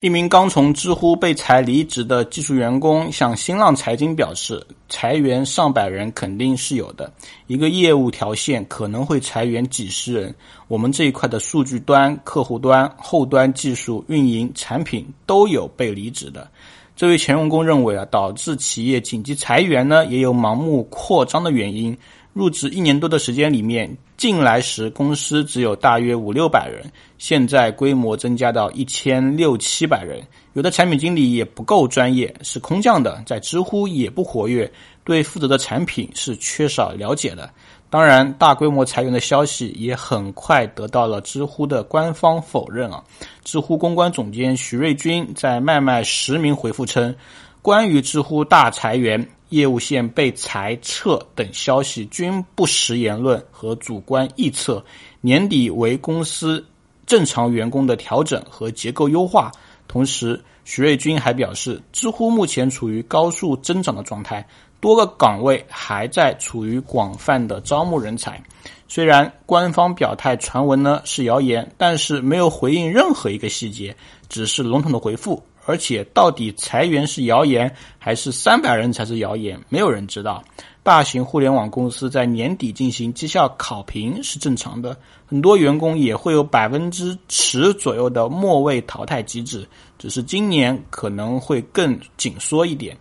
一名刚从知乎被裁离职的技术员工向新浪财经表示：“裁员上百人肯定是有的，一个业务条线可能会裁员几十人。我们这一块的数据端、客户端、后端技术、运营、产品都有被离职的。”这位前员工认为啊，导致企业紧急裁员呢，也有盲目扩张的原因。入职一年多的时间里面，进来时公司只有大约五六百人，现在规模增加到一千六七百人。有的产品经理也不够专业，是空降的，在知乎也不活跃，对负责的产品是缺少了解的。当然，大规模裁员的消息也很快得到了知乎的官方否认啊。知乎公关总监徐瑞军在麦麦实名回复称，关于知乎大裁员。业务线被裁撤等消息均不实言论和主观臆测。年底为公司正常员工的调整和结构优化。同时，徐瑞军还表示，知乎目前处于高速增长的状态，多个岗位还在处于广泛的招募人才。虽然官方表态传闻呢是谣言，但是没有回应任何一个细节，只是笼统的回复。而且，到底裁员是谣言还是三百人才是谣言，没有人知道。大型互联网公司在年底进行绩效考评是正常的，很多员工也会有百分之十左右的末位淘汰机制，只是今年可能会更紧缩一点。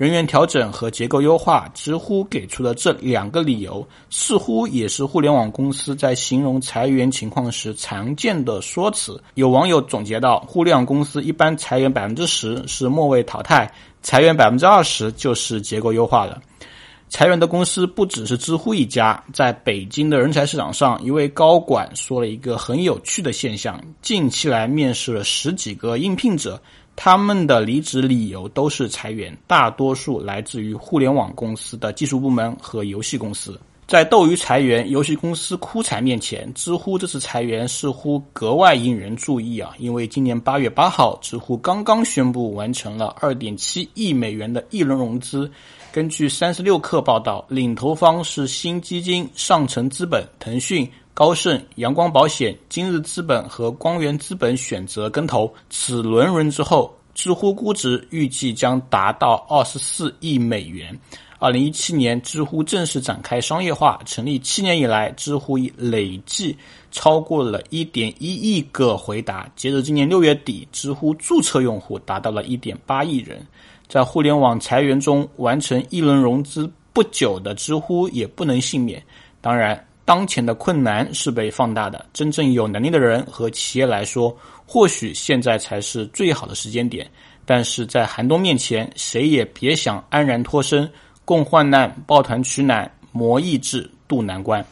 人员调整和结构优化，知乎给出的这两个理由，似乎也是互联网公司在形容裁员情况时常见的说辞。有网友总结到，互联网公司一般裁员百分之十是末位淘汰，裁员百分之二十就是结构优化了。裁员的公司不只是知乎一家，在北京的人才市场上，一位高管说了一个很有趣的现象：近期来面试了十几个应聘者。他们的离职理由都是裁员，大多数来自于互联网公司的技术部门和游戏公司。在斗鱼裁员、游戏公司哭惨面前，知乎这次裁员似乎格外引人注意啊！因为今年八月八号，知乎刚刚宣布完成了二点七亿美元的一轮融资。根据三十六氪报道，领投方是新基金、上城资本、腾讯。高盛、阳光保险、今日资本和光源资本选择跟投。此轮融资后，知乎估值预计将达到二十四亿美元。二零一七年，知乎正式展开商业化，成立七年以来，知乎已累计超过了一点一亿个回答。截至今年六月底，知乎注册用户达到了一点八亿人。在互联网裁员中完成一轮融资不久的知乎也不能幸免。当然。当前的困难是被放大的。真正有能力的人和企业来说，或许现在才是最好的时间点。但是在寒冬面前，谁也别想安然脱身。共患难，抱团取暖，磨意志，渡难关。